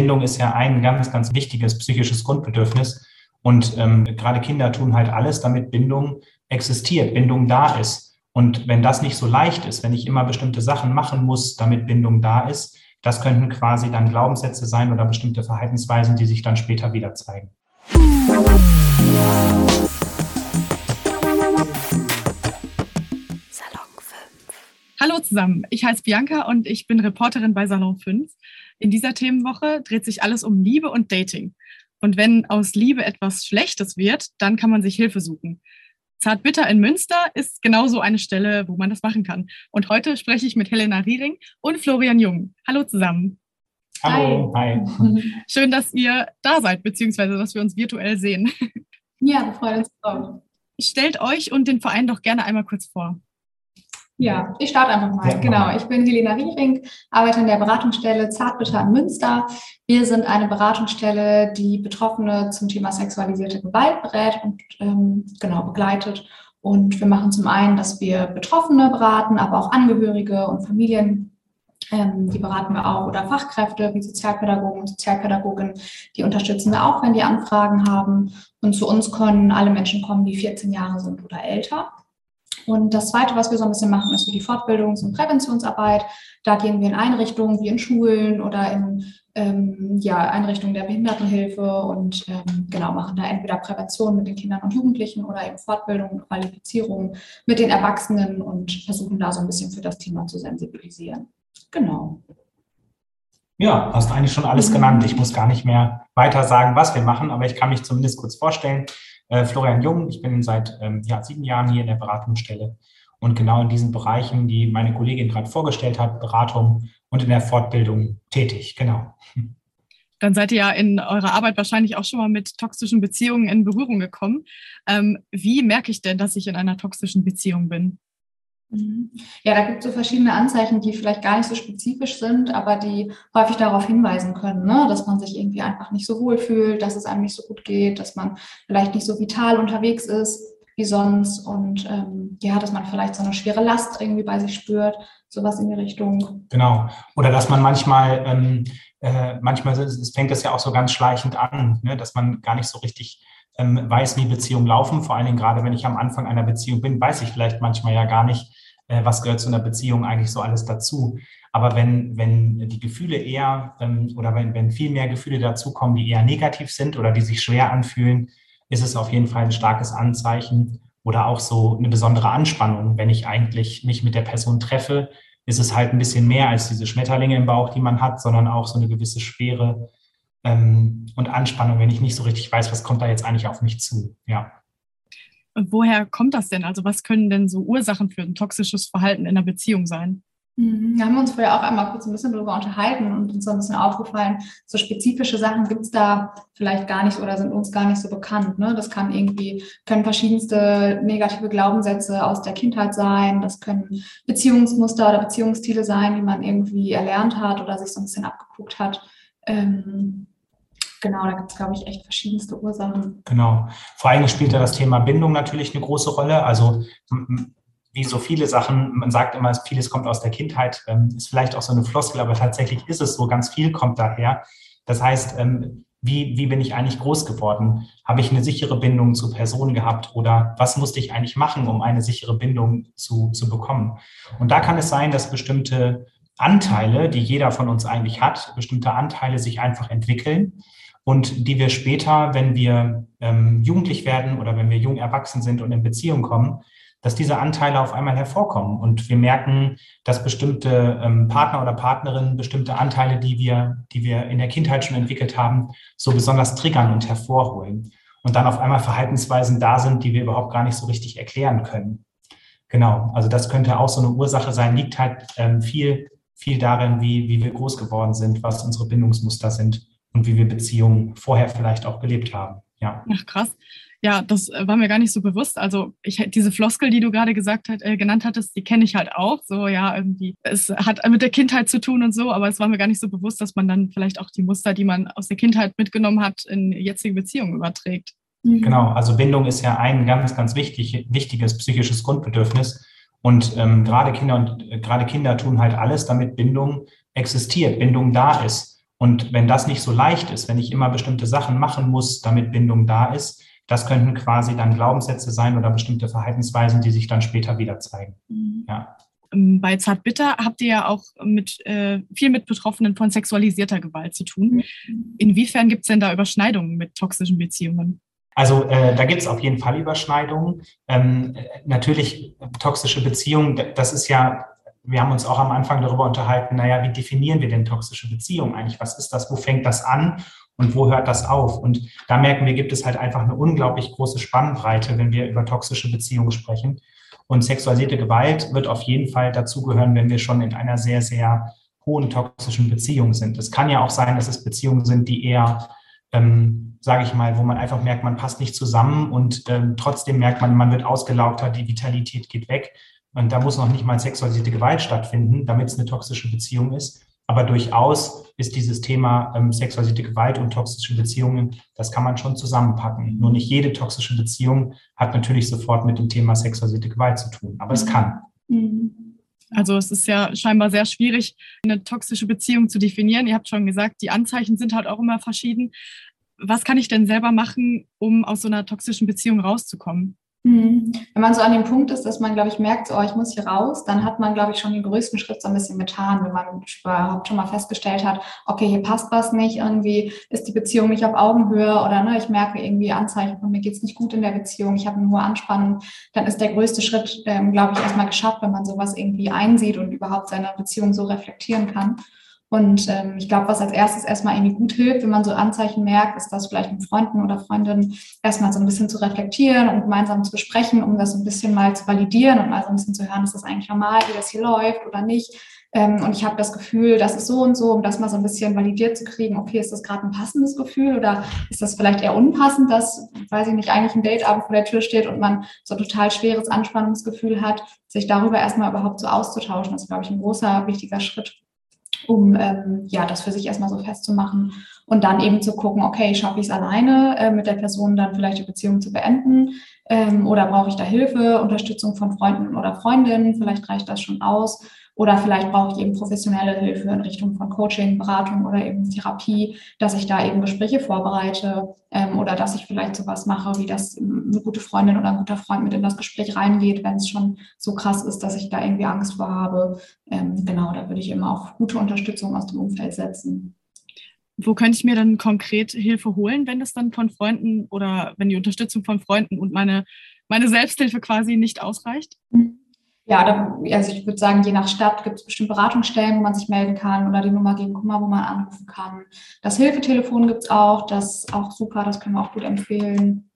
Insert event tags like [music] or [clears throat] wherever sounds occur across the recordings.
Bindung ist ja ein ganz, ganz wichtiges psychisches Grundbedürfnis. Und ähm, gerade Kinder tun halt alles, damit Bindung existiert, Bindung da ist. Und wenn das nicht so leicht ist, wenn ich immer bestimmte Sachen machen muss, damit Bindung da ist, das könnten quasi dann Glaubenssätze sein oder bestimmte Verhaltensweisen, die sich dann später wieder zeigen. Hallo zusammen, ich heiße Bianca und ich bin Reporterin bei Salon 5. In dieser Themenwoche dreht sich alles um Liebe und Dating. Und wenn aus Liebe etwas Schlechtes wird, dann kann man sich Hilfe suchen. Zartbitter in Münster ist genauso eine Stelle, wo man das machen kann. Und heute spreche ich mit Helena Riering und Florian Jung. Hallo zusammen. Hallo, hi. [laughs] Schön, dass ihr da seid, beziehungsweise dass wir uns virtuell sehen. Ja, wir freuen uns drauf. Stellt euch und den Verein doch gerne einmal kurz vor. Ja, ich starte einfach mal. Ja, genau, ich bin Helena Riering, arbeite in der Beratungsstelle Zartbitter in Münster. Wir sind eine Beratungsstelle, die Betroffene zum Thema sexualisierte Gewalt berät und ähm, genau begleitet. Und wir machen zum einen, dass wir Betroffene beraten, aber auch Angehörige und Familien. Ähm, die beraten wir auch oder Fachkräfte wie Sozialpädagogen und Sozialpädagogen. Die unterstützen wir auch, wenn die Anfragen haben. Und zu uns können alle Menschen kommen, die 14 Jahre sind oder älter. Und das Zweite, was wir so ein bisschen machen, ist für die Fortbildungs- und Präventionsarbeit. Da gehen wir in Einrichtungen wie in Schulen oder in ähm, ja, Einrichtungen der Behindertenhilfe und ähm, genau machen da entweder Prävention mit den Kindern und Jugendlichen oder eben Fortbildung und Qualifizierung mit den Erwachsenen und versuchen da so ein bisschen für das Thema zu sensibilisieren. Genau. Ja, hast eigentlich schon alles genannt. Ich muss gar nicht mehr weiter sagen, was wir machen, aber ich kann mich zumindest kurz vorstellen. Äh, Florian Jung, ich bin seit ähm, ja, sieben Jahren hier in der Beratungsstelle und genau in diesen Bereichen, die meine Kollegin gerade vorgestellt hat, Beratung und in der Fortbildung tätig. Genau. Dann seid ihr ja in eurer Arbeit wahrscheinlich auch schon mal mit toxischen Beziehungen in Berührung gekommen. Ähm, wie merke ich denn, dass ich in einer toxischen Beziehung bin? Mhm. Ja, da gibt es so verschiedene Anzeichen, die vielleicht gar nicht so spezifisch sind, aber die häufig darauf hinweisen können, ne? dass man sich irgendwie einfach nicht so wohl fühlt, dass es einem nicht so gut geht, dass man vielleicht nicht so vital unterwegs ist wie sonst und ähm, ja, dass man vielleicht so eine schwere Last irgendwie bei sich spürt, sowas in die Richtung. Genau. Oder dass man manchmal, ähm, äh, manchmal es fängt das ja auch so ganz schleichend an, ne? dass man gar nicht so richtig ähm, weiß, wie Beziehungen laufen. Vor allen Dingen gerade, wenn ich am Anfang einer Beziehung bin, weiß ich vielleicht manchmal ja gar nicht, äh, was gehört zu einer Beziehung eigentlich so alles dazu. Aber wenn, wenn die Gefühle eher ähm, oder wenn, wenn viel mehr Gefühle dazukommen, die eher negativ sind oder die sich schwer anfühlen, ist es auf jeden Fall ein starkes Anzeichen oder auch so eine besondere Anspannung. Wenn ich eigentlich mich mit der Person treffe, ist es halt ein bisschen mehr als diese Schmetterlinge im Bauch, die man hat, sondern auch so eine gewisse Schwere ähm, und Anspannung, wenn ich nicht so richtig weiß, was kommt da jetzt eigentlich auf mich zu. Ja. Woher kommt das denn? Also was können denn so Ursachen für ein toxisches Verhalten in einer Beziehung sein? Mhm. Wir haben uns vorher auch einmal kurz ein bisschen darüber unterhalten und uns so ein bisschen aufgefallen, so spezifische Sachen gibt es da vielleicht gar nicht oder sind uns gar nicht so bekannt. Ne? Das kann irgendwie, können verschiedenste negative Glaubenssätze aus der Kindheit sein, das können Beziehungsmuster oder Beziehungsstile sein, die man irgendwie erlernt hat oder sich so ein bisschen abgeguckt hat. Ähm, Genau, da gibt es, glaube ich, echt verschiedenste Ursachen. Genau. Vor allem spielt da das Thema Bindung natürlich eine große Rolle. Also wie so viele Sachen, man sagt immer, vieles kommt aus der Kindheit, ähm, ist vielleicht auch so eine Floskel, aber tatsächlich ist es so, ganz viel kommt daher. Das heißt, ähm, wie, wie bin ich eigentlich groß geworden? Habe ich eine sichere Bindung zu Personen gehabt oder was musste ich eigentlich machen, um eine sichere Bindung zu, zu bekommen? Und da kann es sein, dass bestimmte Anteile, die jeder von uns eigentlich hat, bestimmte Anteile sich einfach entwickeln und die wir später, wenn wir ähm, jugendlich werden oder wenn wir jung erwachsen sind und in Beziehung kommen, dass diese Anteile auf einmal hervorkommen und wir merken, dass bestimmte ähm, Partner oder Partnerinnen bestimmte Anteile, die wir, die wir in der Kindheit schon entwickelt haben, so besonders triggern und hervorholen und dann auf einmal Verhaltensweisen da sind, die wir überhaupt gar nicht so richtig erklären können. Genau, also das könnte auch so eine Ursache sein, liegt halt ähm, viel, viel darin, wie, wie wir groß geworden sind, was unsere Bindungsmuster sind und wie wir Beziehungen vorher vielleicht auch gelebt haben. Ja. Ach krass. Ja, das äh, war mir gar nicht so bewusst. Also ich diese Floskel, die du gerade gesagt hat, äh, genannt hattest, die kenne ich halt auch. So ja, irgendwie es hat mit der Kindheit zu tun und so, aber es war mir gar nicht so bewusst, dass man dann vielleicht auch die Muster, die man aus der Kindheit mitgenommen hat, in jetzige Beziehungen überträgt. Mhm. Genau, also Bindung ist ja ein ganz, ganz wichtig, wichtiges psychisches Grundbedürfnis. Und ähm, gerade Kinder und äh, gerade Kinder tun halt alles, damit Bindung existiert, Bindung da ist. Und wenn das nicht so leicht ist, wenn ich immer bestimmte Sachen machen muss, damit Bindung da ist, das könnten quasi dann Glaubenssätze sein oder bestimmte Verhaltensweisen, die sich dann später wieder zeigen. Mhm. Ja. Ähm, bei Zartbitter habt ihr ja auch mit, äh, viel mit Betroffenen von sexualisierter Gewalt zu tun. Mhm. Inwiefern gibt es denn da Überschneidungen mit toxischen Beziehungen? Also äh, da gibt es auf jeden Fall Überschneidungen. Ähm, natürlich toxische Beziehungen, das ist ja, wir haben uns auch am Anfang darüber unterhalten, naja, wie definieren wir denn toxische Beziehungen eigentlich? Was ist das? Wo fängt das an? Und wo hört das auf? Und da merken wir, gibt es halt einfach eine unglaublich große Spannbreite, wenn wir über toxische Beziehungen sprechen. Und sexualisierte Gewalt wird auf jeden Fall dazugehören, wenn wir schon in einer sehr, sehr hohen toxischen Beziehung sind. Es kann ja auch sein, dass es Beziehungen sind, die eher, ähm, sage ich mal, wo man einfach merkt, man passt nicht zusammen und ähm, trotzdem merkt man, man wird ausgelaugter, die Vitalität geht weg. Und da muss noch nicht mal sexualisierte Gewalt stattfinden, damit es eine toxische Beziehung ist. Aber durchaus ist dieses Thema ähm, sexualisierte Gewalt und toxische Beziehungen, das kann man schon zusammenpacken. Nur nicht jede toxische Beziehung hat natürlich sofort mit dem Thema sexualisierte Gewalt zu tun, aber es kann. Mhm. Also es ist ja scheinbar sehr schwierig, eine toxische Beziehung zu definieren. Ihr habt schon gesagt, die Anzeichen sind halt auch immer verschieden. Was kann ich denn selber machen, um aus so einer toxischen Beziehung rauszukommen? Mhm. Wenn man so an dem Punkt ist, dass man, glaube ich, merkt, so, oh, ich muss hier raus, dann hat man, glaube ich, schon den größten Schritt so ein bisschen getan, wenn man überhaupt schon mal festgestellt hat, okay, hier passt was nicht, irgendwie ist die Beziehung nicht auf Augenhöhe oder ne, ich merke irgendwie Anzeichen von mir geht's nicht gut in der Beziehung, ich habe eine hohe Anspannung, dann ist der größte Schritt, ähm, glaube ich, erstmal geschafft, wenn man sowas irgendwie einsieht und überhaupt seine Beziehung so reflektieren kann. Und ähm, ich glaube, was als erstes erstmal irgendwie gut hilft, wenn man so Anzeichen merkt, ist das vielleicht mit Freunden oder Freundinnen erstmal so ein bisschen zu reflektieren und gemeinsam zu besprechen, um das so ein bisschen mal zu validieren und mal so ein bisschen zu hören, ist das eigentlich normal, wie das hier läuft oder nicht. Ähm, und ich habe das Gefühl, das ist so und so, um das mal so ein bisschen validiert zu kriegen, okay, ist das gerade ein passendes Gefühl oder ist das vielleicht eher unpassend, dass, weiß ich nicht, eigentlich ein Dateabend vor der Tür steht und man so ein total schweres Anspannungsgefühl hat, sich darüber erstmal überhaupt so auszutauschen. Das ist, glaube ich, ein großer, wichtiger Schritt um ähm, ja das für sich erstmal so festzumachen und dann eben zu gucken, okay, schaffe ich es alleine, äh, mit der Person dann vielleicht die Beziehung zu beenden ähm, oder brauche ich da Hilfe, Unterstützung von Freunden oder Freundinnen, vielleicht reicht das schon aus oder vielleicht brauche ich eben professionelle Hilfe in Richtung von Coaching, Beratung oder eben Therapie, dass ich da eben Gespräche vorbereite ähm, oder dass ich vielleicht sowas mache, wie das eine gute Freundin oder ein guter Freund mit in das Gespräch reingeht, wenn es schon so krass ist, dass ich da irgendwie Angst vor habe. Ähm, genau, da würde ich immer auf gute Unterstützung aus dem Umfeld setzen. Wo könnte ich mir dann konkret Hilfe holen, wenn es dann von Freunden oder wenn die Unterstützung von Freunden und meine, meine Selbsthilfe quasi nicht ausreicht? Mhm. Ja, da, also ich würde sagen, je nach Stadt gibt es bestimmte Beratungsstellen, wo man sich melden kann oder die Nummer gegen Kummer, wo man anrufen kann. Das Hilfetelefon gibt es auch, das ist auch super, das können wir auch gut empfehlen.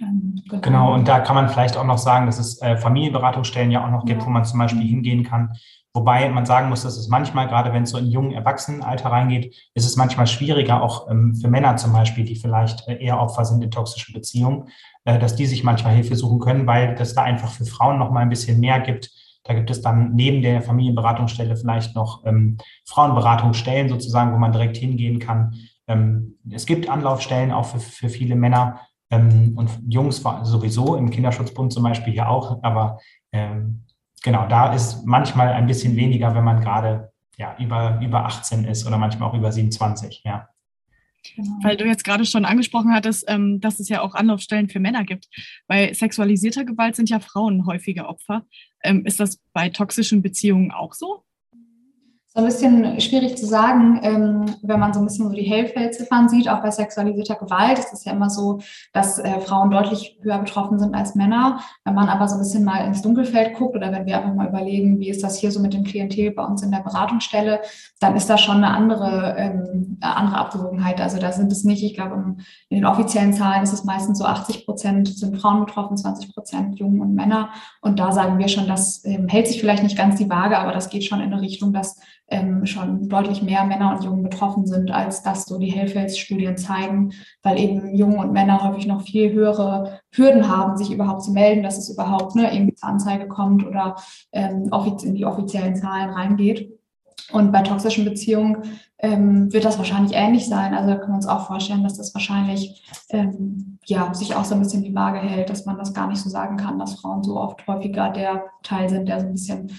Ähm, genau. genau. und da kann man vielleicht auch noch sagen, dass es äh, Familienberatungsstellen ja auch noch gibt, ja. wo man zum Beispiel hingehen kann. Wobei man sagen muss, dass es manchmal, gerade wenn es so in jungen Erwachsenenalter reingeht, ist es manchmal schwieriger, auch ähm, für Männer zum Beispiel, die vielleicht äh, eher Opfer sind in toxischen Beziehungen, dass die sich manchmal Hilfe suchen können, weil das da einfach für Frauen noch mal ein bisschen mehr gibt. Da gibt es dann neben der Familienberatungsstelle vielleicht noch ähm, Frauenberatungsstellen sozusagen, wo man direkt hingehen kann. Ähm, es gibt Anlaufstellen auch für, für viele Männer ähm, und Jungs sowieso, im Kinderschutzbund zum Beispiel hier auch. Aber ähm, genau, da ist manchmal ein bisschen weniger, wenn man gerade ja, über, über 18 ist oder manchmal auch über 27, ja. Genau. Weil du jetzt gerade schon angesprochen hattest, ähm, dass es ja auch Anlaufstellen für Männer gibt. Bei sexualisierter Gewalt sind ja Frauen häufiger Opfer. Ähm, ist das bei toxischen Beziehungen auch so? So ein bisschen schwierig zu sagen, ähm, wenn man so ein bisschen so die Hellfeldziffern sieht, auch bei sexualisierter Gewalt ist es ja immer so, dass äh, Frauen deutlich höher betroffen sind als Männer. Wenn man aber so ein bisschen mal ins Dunkelfeld guckt oder wenn wir einfach mal überlegen, wie ist das hier so mit dem Klientel bei uns in der Beratungsstelle, dann ist da schon eine andere, ähm, andere Abgewogenheit. Also da sind es nicht, ich glaube, in den offiziellen Zahlen ist es meistens so 80 Prozent sind Frauen betroffen, 20 Prozent Jungen und Männer. Und da sagen wir schon, das ähm, hält sich vielleicht nicht ganz die Waage, aber das geht schon in eine Richtung, dass ähm, schon deutlich mehr Männer und Jungen betroffen sind, als das so die Hellfels-Studien zeigen, weil eben Jungen und Männer häufig noch viel höhere Hürden haben, sich überhaupt zu melden, dass es überhaupt ne, irgendwie zur Anzeige kommt oder ähm, in die offiziellen Zahlen reingeht. Und bei toxischen Beziehungen ähm, wird das wahrscheinlich ähnlich sein. Also da können wir uns auch vorstellen, dass das wahrscheinlich ähm, ja, sich auch so ein bisschen die Waage hält, dass man das gar nicht so sagen kann, dass Frauen so oft häufiger der Teil sind, der so ein bisschen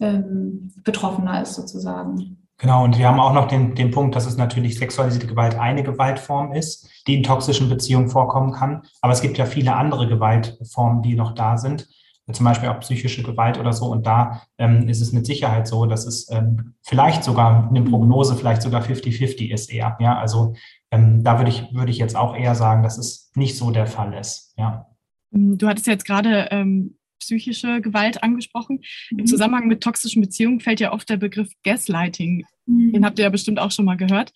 ähm, betroffener ist sozusagen. Genau, und wir haben auch noch den, den Punkt, dass es natürlich sexualisierte Gewalt eine Gewaltform ist, die in toxischen Beziehungen vorkommen kann. Aber es gibt ja viele andere Gewaltformen, die noch da sind, zum Beispiel auch psychische Gewalt oder so. Und da ähm, ist es mit Sicherheit so, dass es ähm, vielleicht sogar eine Prognose vielleicht sogar 50-50 ist eher. Ja, also ähm, da würde ich, würde ich jetzt auch eher sagen, dass es nicht so der Fall ist. Ja. Du hattest jetzt gerade ähm, psychische Gewalt angesprochen. Mhm. Im Zusammenhang mit toxischen Beziehungen fällt ja oft der Begriff Gaslighting. Mhm. Den habt ihr ja bestimmt auch schon mal gehört.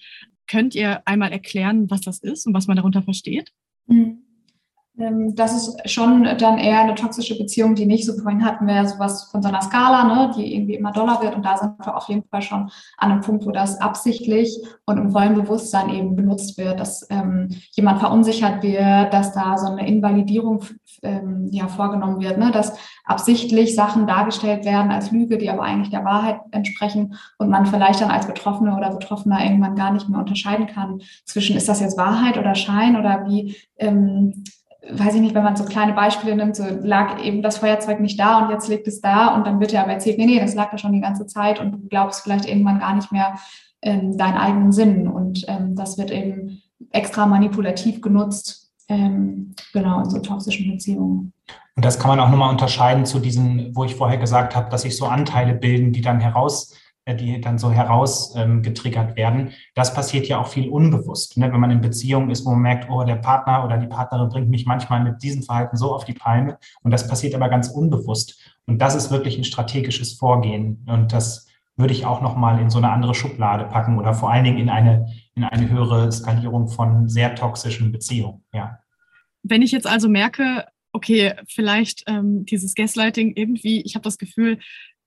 Könnt ihr einmal erklären, was das ist und was man darunter versteht? Mhm. Ähm, das ist schon dann eher eine toxische Beziehung, die nicht so, vorhin hatten wir ja sowas von so einer Skala, ne, die irgendwie immer doller wird. Und da sind wir auf jeden Fall schon an einem Punkt, wo das absichtlich und im vollen Bewusstsein eben benutzt wird, dass ähm, jemand verunsichert wird, dass da so eine Invalidierung ähm, ja, vorgenommen wird, ne, dass absichtlich Sachen dargestellt werden als Lüge, die aber eigentlich der Wahrheit entsprechen und man vielleicht dann als Betroffene oder Betroffener irgendwann gar nicht mehr unterscheiden kann zwischen, ist das jetzt Wahrheit oder Schein oder wie, ähm, weiß ich nicht, wenn man so kleine Beispiele nimmt, so lag eben das Feuerzeug nicht da und jetzt liegt es da und dann wird ja aber erzählt, nee, nee, das lag da schon die ganze Zeit und du glaubst vielleicht irgendwann gar nicht mehr ähm, deinen eigenen Sinn und ähm, das wird eben extra manipulativ genutzt, ähm, genau, in so toxischen Beziehungen. Und das kann man auch nochmal unterscheiden zu diesen, wo ich vorher gesagt habe, dass sich so Anteile bilden, die dann heraus die dann so herausgetriggert ähm, werden. Das passiert ja auch viel unbewusst. Ne? Wenn man in Beziehungen ist, wo man merkt, oh, der Partner oder die Partnerin bringt mich manchmal mit diesem Verhalten so auf die Palme. Und das passiert aber ganz unbewusst. Und das ist wirklich ein strategisches Vorgehen. Und das würde ich auch nochmal in so eine andere Schublade packen oder vor allen Dingen in eine, in eine höhere Skalierung von sehr toxischen Beziehungen. Ja. Wenn ich jetzt also merke, okay, vielleicht ähm, dieses Gaslighting irgendwie, ich habe das Gefühl,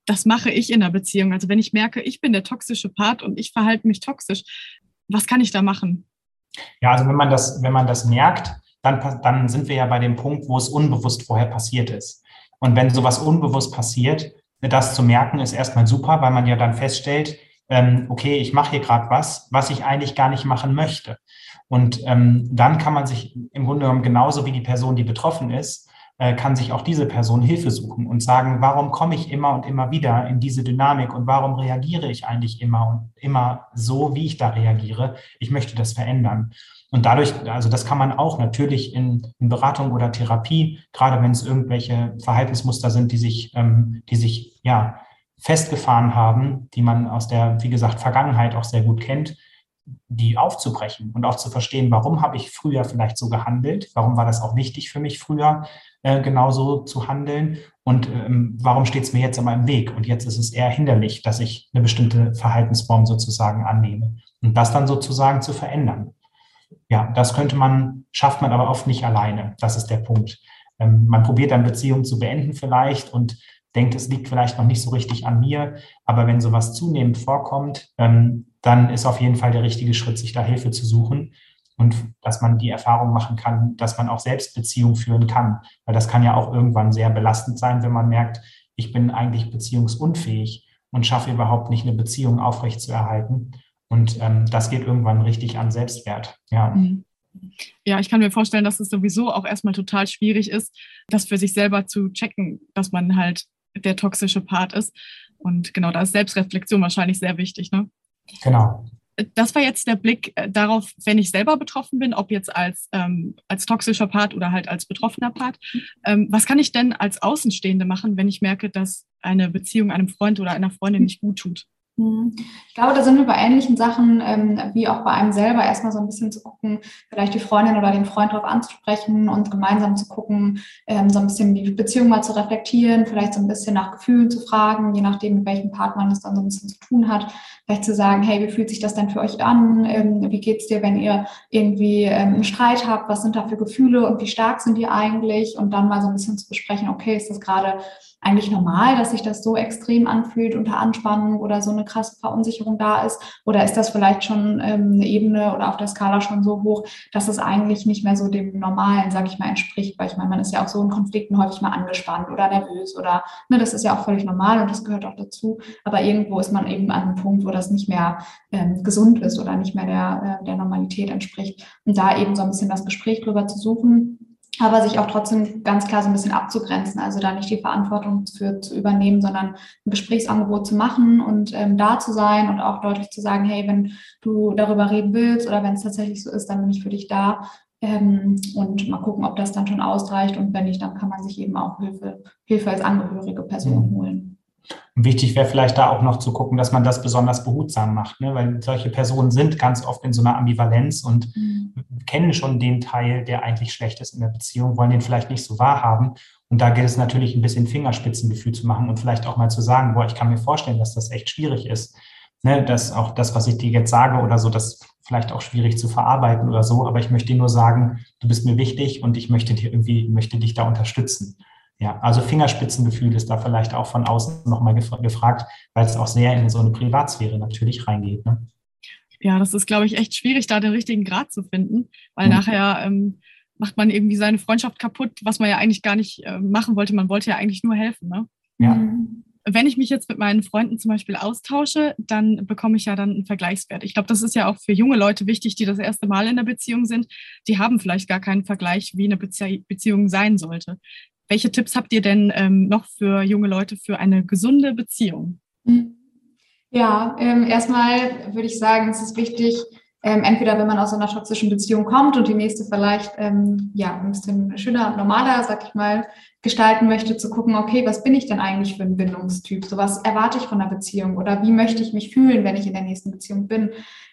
das mache ich in der Beziehung. Also wenn ich merke, ich bin der toxische Part und ich verhalte mich toxisch, was kann ich da machen? Ja, also wenn man das, wenn man das merkt, dann, dann sind wir ja bei dem Punkt, wo es unbewusst vorher passiert ist. Und wenn sowas unbewusst passiert, das zu merken, ist erstmal super, weil man ja dann feststellt, ähm, okay, ich mache hier gerade was, was ich eigentlich gar nicht machen möchte. Und ähm, dann kann man sich im Grunde genommen genauso wie die Person, die betroffen ist, kann sich auch diese Person Hilfe suchen und sagen, warum komme ich immer und immer wieder in diese Dynamik und warum reagiere ich eigentlich immer und immer so, wie ich da reagiere? Ich möchte das verändern. Und dadurch, also das kann man auch natürlich in, in Beratung oder Therapie, gerade wenn es irgendwelche Verhaltensmuster sind, die sich, ähm, die sich ja festgefahren haben, die man aus der, wie gesagt, Vergangenheit auch sehr gut kennt, die aufzubrechen und auch zu verstehen, warum habe ich früher vielleicht so gehandelt, warum war das auch wichtig für mich früher, äh, genauso zu handeln und ähm, warum steht es mir jetzt immer im Weg und jetzt ist es eher hinderlich, dass ich eine bestimmte Verhaltensform sozusagen annehme und das dann sozusagen zu verändern. Ja, das könnte man, schafft man aber oft nicht alleine. Das ist der Punkt. Ähm, man probiert dann Beziehungen zu beenden vielleicht und denkt, es liegt vielleicht noch nicht so richtig an mir. Aber wenn sowas zunehmend vorkommt, ähm, dann ist auf jeden Fall der richtige Schritt, sich da Hilfe zu suchen und dass man die Erfahrung machen kann, dass man auch selbst Beziehungen führen kann. Weil das kann ja auch irgendwann sehr belastend sein, wenn man merkt, ich bin eigentlich beziehungsunfähig und schaffe überhaupt nicht eine Beziehung aufrechtzuerhalten. Und ähm, das geht irgendwann richtig an Selbstwert. Ja. Mhm. Ja, ich kann mir vorstellen, dass es sowieso auch erstmal total schwierig ist, das für sich selber zu checken, dass man halt der toxische Part ist. Und genau, da ist Selbstreflexion wahrscheinlich sehr wichtig. Ne? Genau. Das war jetzt der Blick äh, darauf, wenn ich selber betroffen bin, ob jetzt als, ähm, als toxischer Part oder halt als betroffener Part. Ähm, was kann ich denn als Außenstehende machen, wenn ich merke, dass eine Beziehung einem Freund oder einer Freundin nicht gut tut? Mhm. Ich glaube, da sind wir bei ähnlichen Sachen ähm, wie auch bei einem selber erstmal so ein bisschen zu gucken, vielleicht die Freundin oder den Freund darauf anzusprechen und gemeinsam zu gucken, ähm, so ein bisschen die Beziehung mal zu reflektieren, vielleicht so ein bisschen nach Gefühlen zu fragen, je nachdem, mit welchem Partner man das dann so ein bisschen zu tun hat. Vielleicht zu sagen, hey, wie fühlt sich das denn für euch an? Ähm, wie geht's dir, wenn ihr irgendwie ähm, einen Streit habt? Was sind da für Gefühle und wie stark sind die eigentlich? Und dann mal so ein bisschen zu besprechen, okay, ist das gerade eigentlich normal, dass sich das so extrem anfühlt unter Anspannung oder so eine krasse Verunsicherung da ist? Oder ist das vielleicht schon ähm, eine Ebene oder auf der Skala schon so hoch, dass es eigentlich nicht mehr so dem Normalen, sage ich mal, entspricht? Weil ich meine, man ist ja auch so in Konflikten häufig mal angespannt oder nervös oder, ne, das ist ja auch völlig normal und das gehört auch dazu. Aber irgendwo ist man eben an einem Punkt, wo das nicht mehr ähm, gesund ist oder nicht mehr der, äh, der Normalität entspricht. Und da eben so ein bisschen das Gespräch drüber zu suchen aber sich auch trotzdem ganz klar so ein bisschen abzugrenzen, also da nicht die Verantwortung für zu übernehmen, sondern ein Gesprächsangebot zu machen und ähm, da zu sein und auch deutlich zu sagen, hey, wenn du darüber reden willst oder wenn es tatsächlich so ist, dann bin ich für dich da ähm, und mal gucken, ob das dann schon ausreicht und wenn nicht, dann kann man sich eben auch Hilfe, Hilfe als angehörige Person mhm. holen. Und wichtig wäre vielleicht da auch noch zu gucken, dass man das besonders behutsam macht, ne? weil solche Personen sind ganz oft in so einer Ambivalenz und mhm. kennen schon den Teil, der eigentlich schlecht ist in der Beziehung, wollen den vielleicht nicht so wahrhaben. Und da gilt es natürlich ein bisschen Fingerspitzengefühl zu machen und vielleicht auch mal zu sagen, boah, ich kann mir vorstellen, dass das echt schwierig ist. Ne? Dass auch das, was ich dir jetzt sage oder so, das vielleicht auch schwierig zu verarbeiten oder so, aber ich möchte dir nur sagen, du bist mir wichtig und ich möchte dir irgendwie, möchte dich da unterstützen. Ja, also Fingerspitzengefühl ist da vielleicht auch von außen nochmal gefragt, weil es auch sehr in so eine Privatsphäre natürlich reingeht. Ne? Ja, das ist, glaube ich, echt schwierig, da den richtigen Grad zu finden, weil mhm. nachher ähm, macht man irgendwie seine Freundschaft kaputt, was man ja eigentlich gar nicht äh, machen wollte. Man wollte ja eigentlich nur helfen. Ne? Ja. Mhm. Wenn ich mich jetzt mit meinen Freunden zum Beispiel austausche, dann bekomme ich ja dann einen Vergleichswert. Ich glaube, das ist ja auch für junge Leute wichtig, die das erste Mal in der Beziehung sind. Die haben vielleicht gar keinen Vergleich, wie eine Beziehung sein sollte. Welche Tipps habt ihr denn ähm, noch für junge Leute für eine gesunde Beziehung? Ja, ähm, erstmal würde ich sagen, es ist wichtig, ähm, entweder wenn man aus einer toxischen Beziehung kommt und die nächste vielleicht ähm, ja ein bisschen schöner und normaler, sag ich mal, gestalten möchte, zu gucken, okay, was bin ich denn eigentlich für ein Bindungstyp? So was erwarte ich von einer Beziehung oder wie möchte ich mich fühlen, wenn ich in der nächsten Beziehung bin?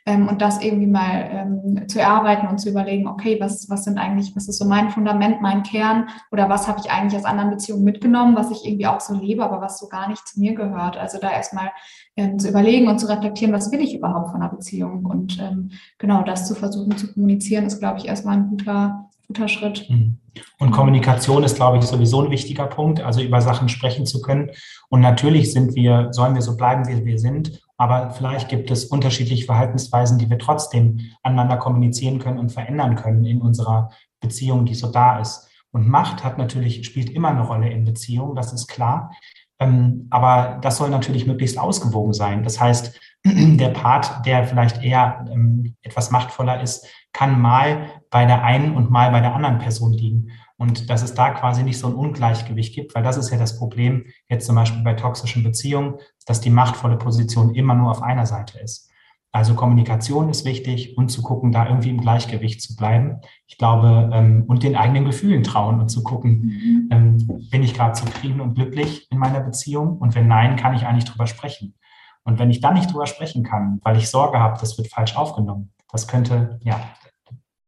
Ähm, und das irgendwie mal ähm, zu erarbeiten und zu überlegen, okay, was, was sind eigentlich, was ist so mein Fundament, mein Kern oder was habe ich eigentlich aus anderen Beziehungen mitgenommen, was ich irgendwie auch so lebe, aber was so gar nicht zu mir gehört. Also da erstmal ähm, zu überlegen und zu reflektieren, was will ich überhaupt von einer Beziehung? Und ähm, genau das zu versuchen zu kommunizieren, ist, glaube ich, erstmal ein guter, guter Schritt. Mhm. Und Kommunikation ist, glaube ich, sowieso ein wichtiger Punkt, also über Sachen sprechen zu können. Und natürlich sind wir, sollen wir so bleiben, wie wir sind. Aber vielleicht gibt es unterschiedliche Verhaltensweisen, die wir trotzdem aneinander kommunizieren können und verändern können in unserer Beziehung, die so da ist. Und Macht hat natürlich, spielt immer eine Rolle in Beziehungen, das ist klar. Ähm, aber das soll natürlich möglichst ausgewogen sein. Das heißt, [clears throat] der Part, der vielleicht eher ähm, etwas machtvoller ist, kann mal bei der einen und mal bei der anderen Person liegen. Und dass es da quasi nicht so ein Ungleichgewicht gibt, weil das ist ja das Problem jetzt zum Beispiel bei toxischen Beziehungen, dass die machtvolle Position immer nur auf einer Seite ist. Also Kommunikation ist wichtig und zu gucken, da irgendwie im Gleichgewicht zu bleiben. Ich glaube, ähm, und den eigenen Gefühlen trauen und zu gucken, mhm. ähm, bin ich gerade zufrieden und glücklich in meiner Beziehung? Und wenn nein, kann ich eigentlich drüber sprechen. Und wenn ich dann nicht drüber sprechen kann, weil ich Sorge habe, das wird falsch aufgenommen, das könnte, ja,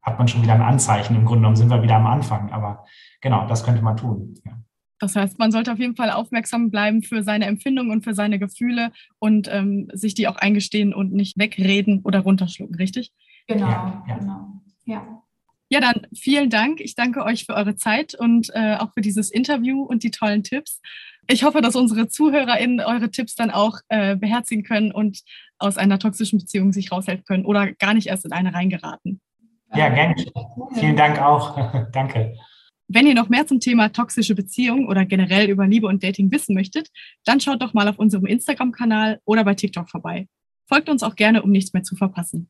hat man schon wieder ein Anzeichen. Im Grunde genommen sind wir wieder am Anfang. Aber genau, das könnte man tun. Ja. Das heißt, man sollte auf jeden Fall aufmerksam bleiben für seine Empfindungen und für seine Gefühle und ähm, sich die auch eingestehen und nicht wegreden oder runterschlucken, richtig? Genau, ja, ja. genau. Ja. Ja, dann vielen Dank. Ich danke euch für eure Zeit und äh, auch für dieses Interview und die tollen Tipps. Ich hoffe, dass unsere ZuhörerInnen eure Tipps dann auch äh, beherzigen können und aus einer toxischen Beziehung sich raushelfen können oder gar nicht erst in eine reingeraten. Ja, gerne. Vielen Dank auch. [laughs] Danke. Wenn ihr noch mehr zum Thema toxische Beziehung oder generell über Liebe und Dating wissen möchtet, dann schaut doch mal auf unserem Instagram-Kanal oder bei TikTok vorbei. Folgt uns auch gerne, um nichts mehr zu verpassen.